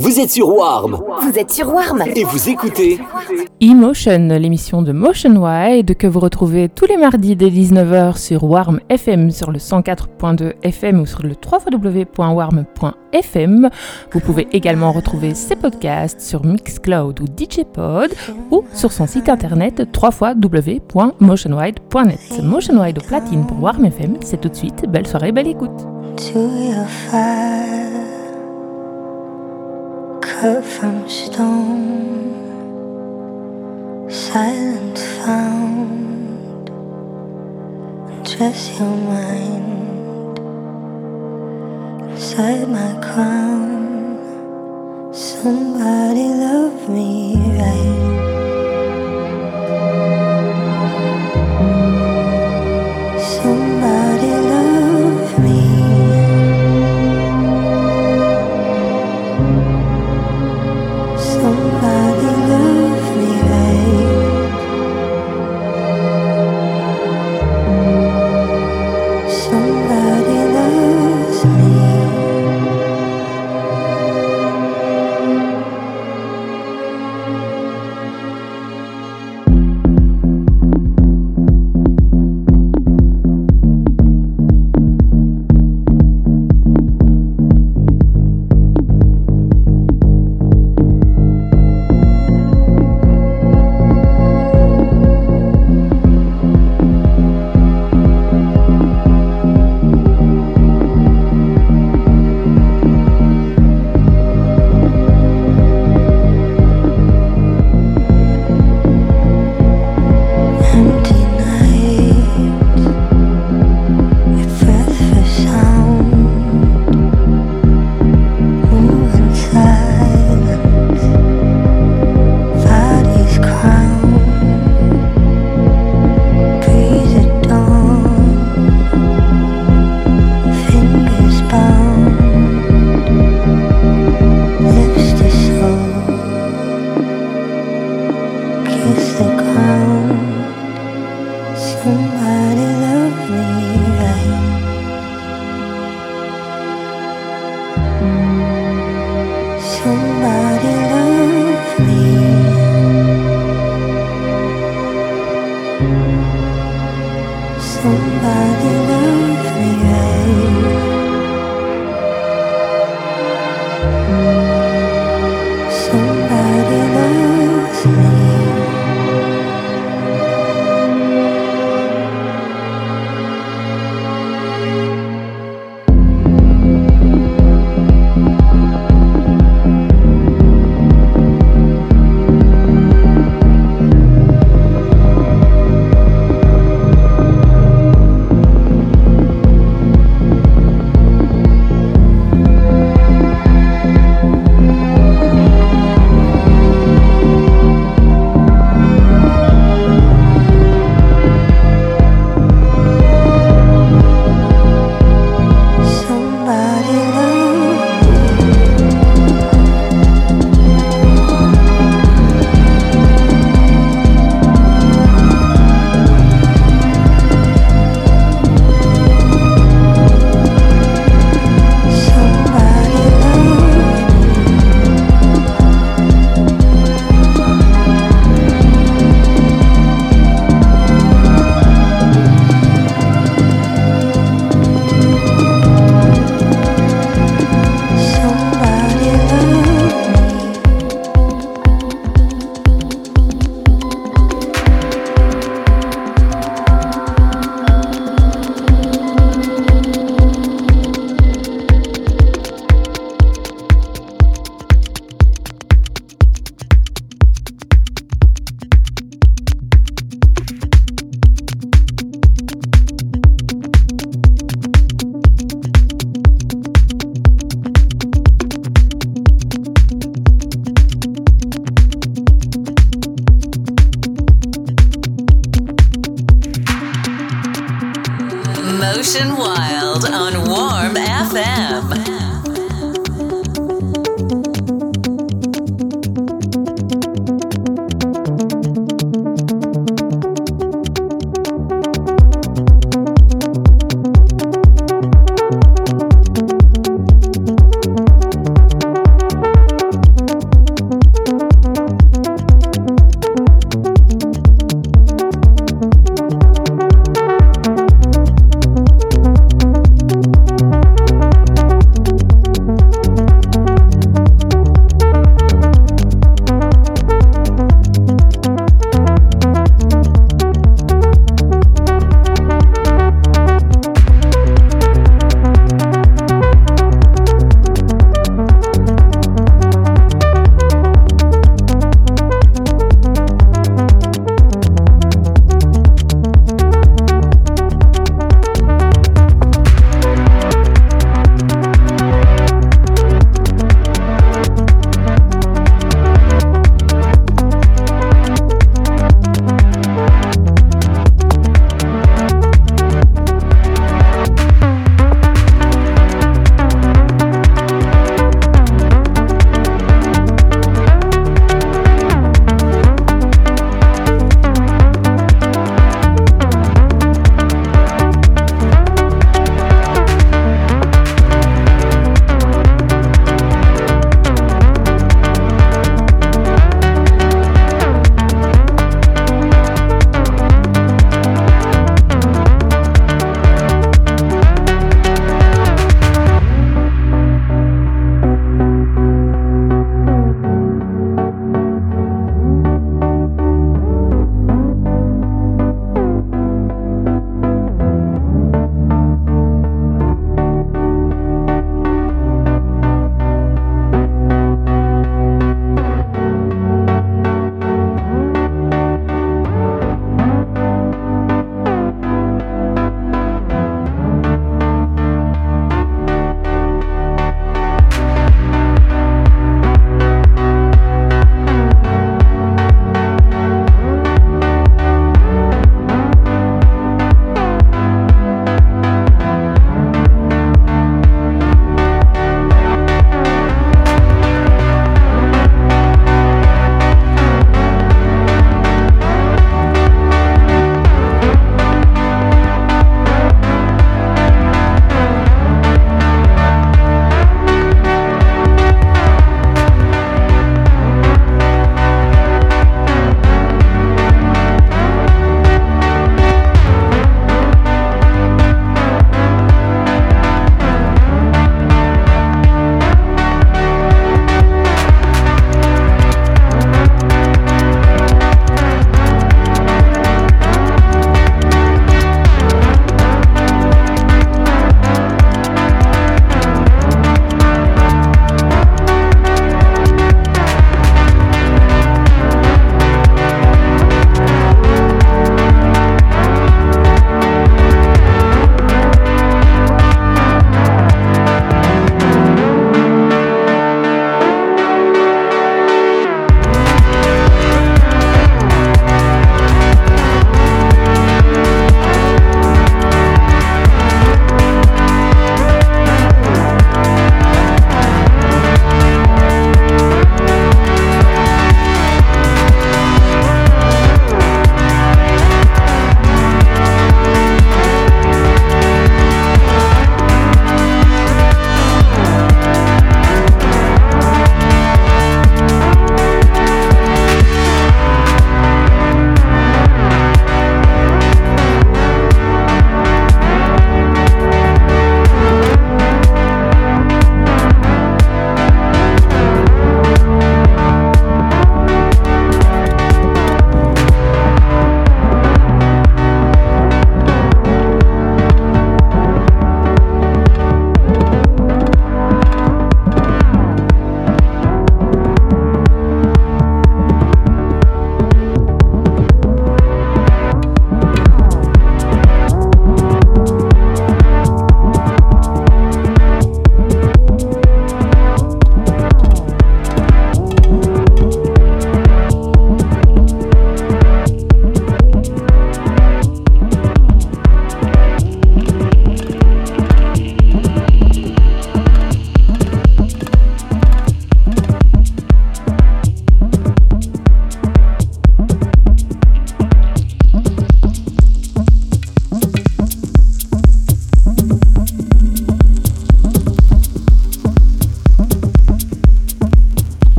Vous êtes sur Warm. Vous êtes sur Warm. Et vous écoutez Emotion, l'émission de Motion Wide que vous retrouvez tous les mardis dès 19h sur Warm FM sur le 104.2 FM ou sur le www.warm.fm. Vous pouvez également retrouver ses podcasts sur Mixcloud ou DJPod ou sur son site internet www.motionwide.net. Motionwide au platine pour Warm FM, c'est tout de suite. Belle soirée, belle écoute. Cut from stone, silence found, dress your mind inside my crown. Somebody love me right.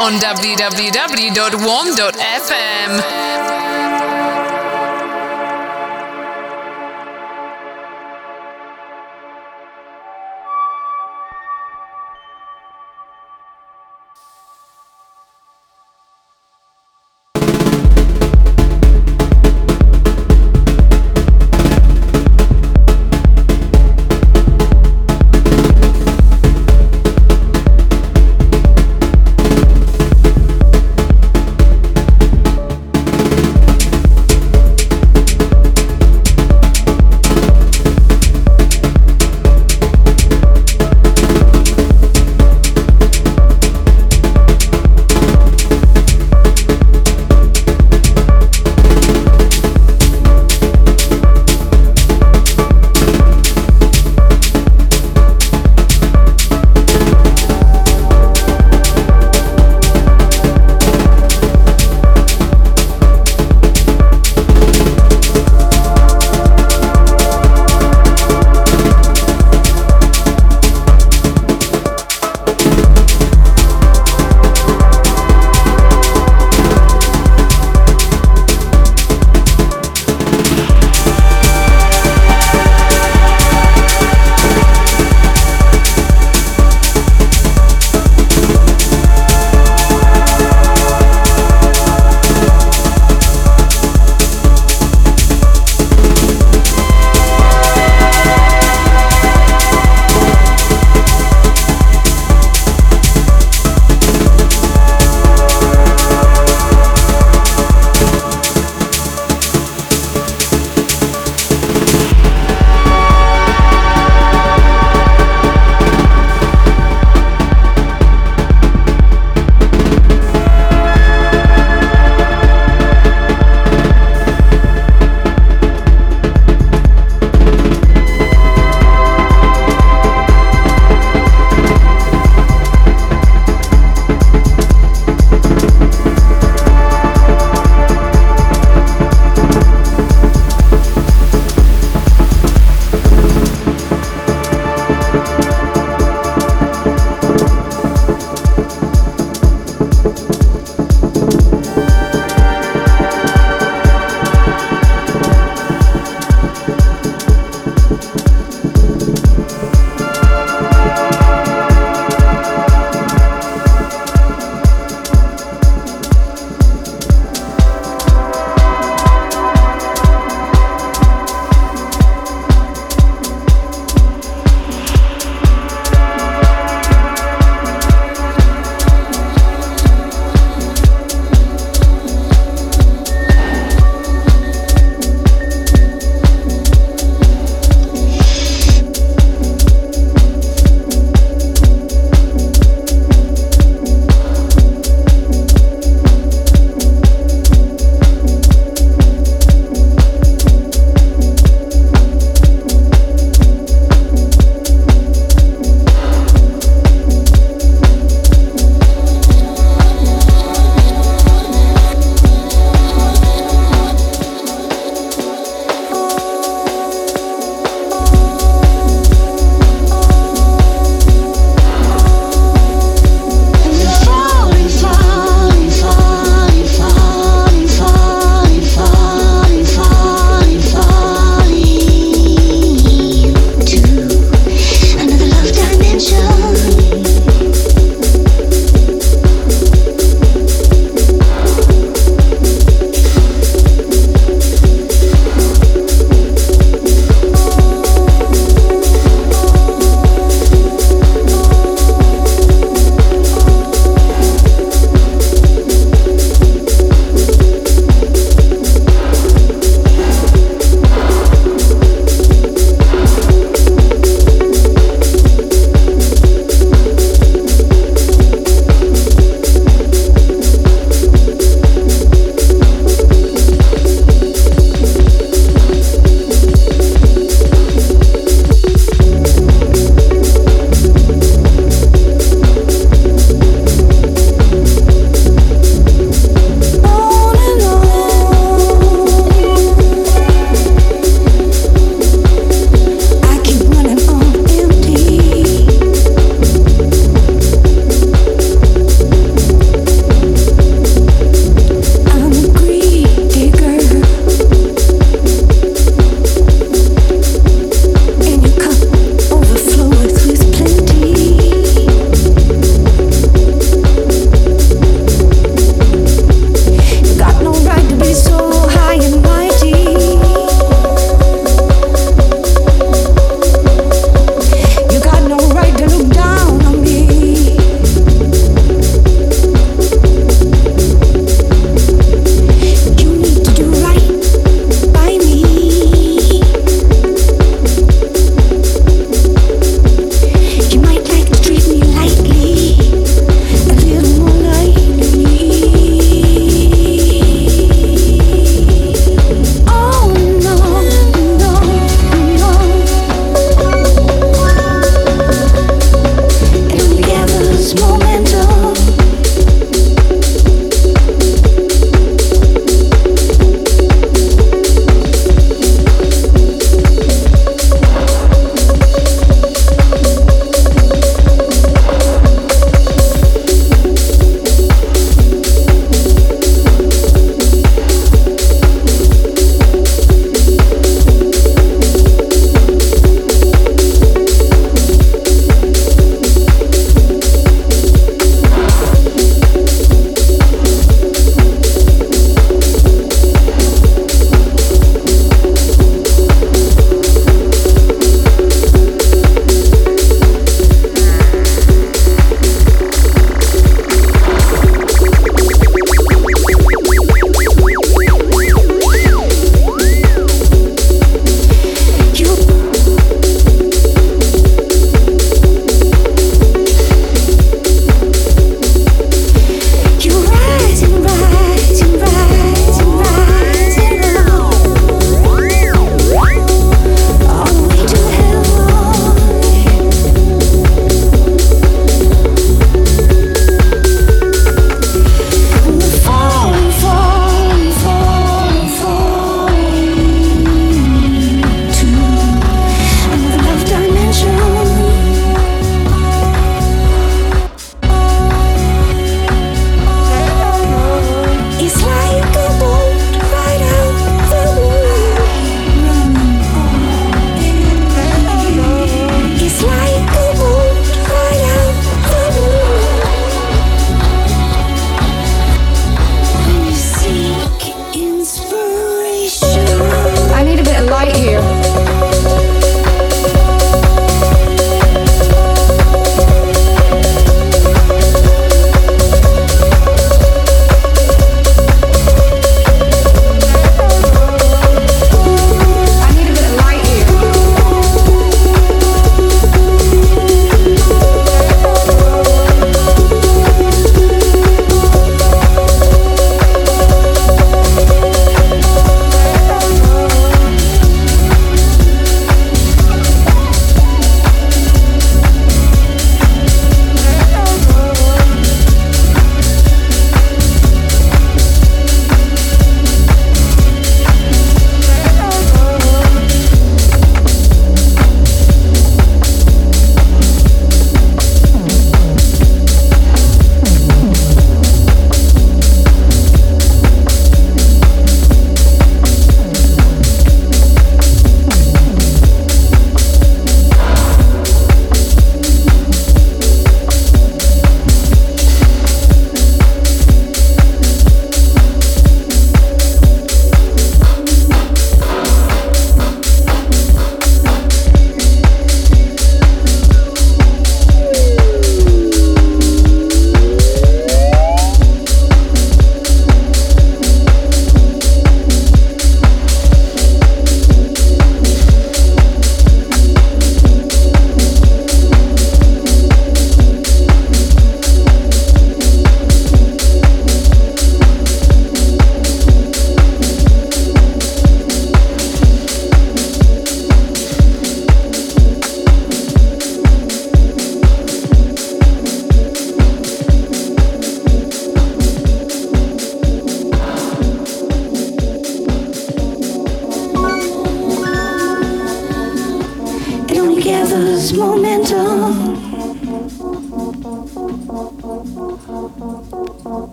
On www.warm.fm.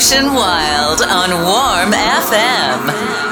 Motion Wild on Warm FM.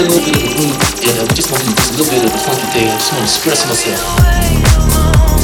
play a little bit of the groove. Yeah, We just want to do a little bit of the funky thing. I just want to express myself.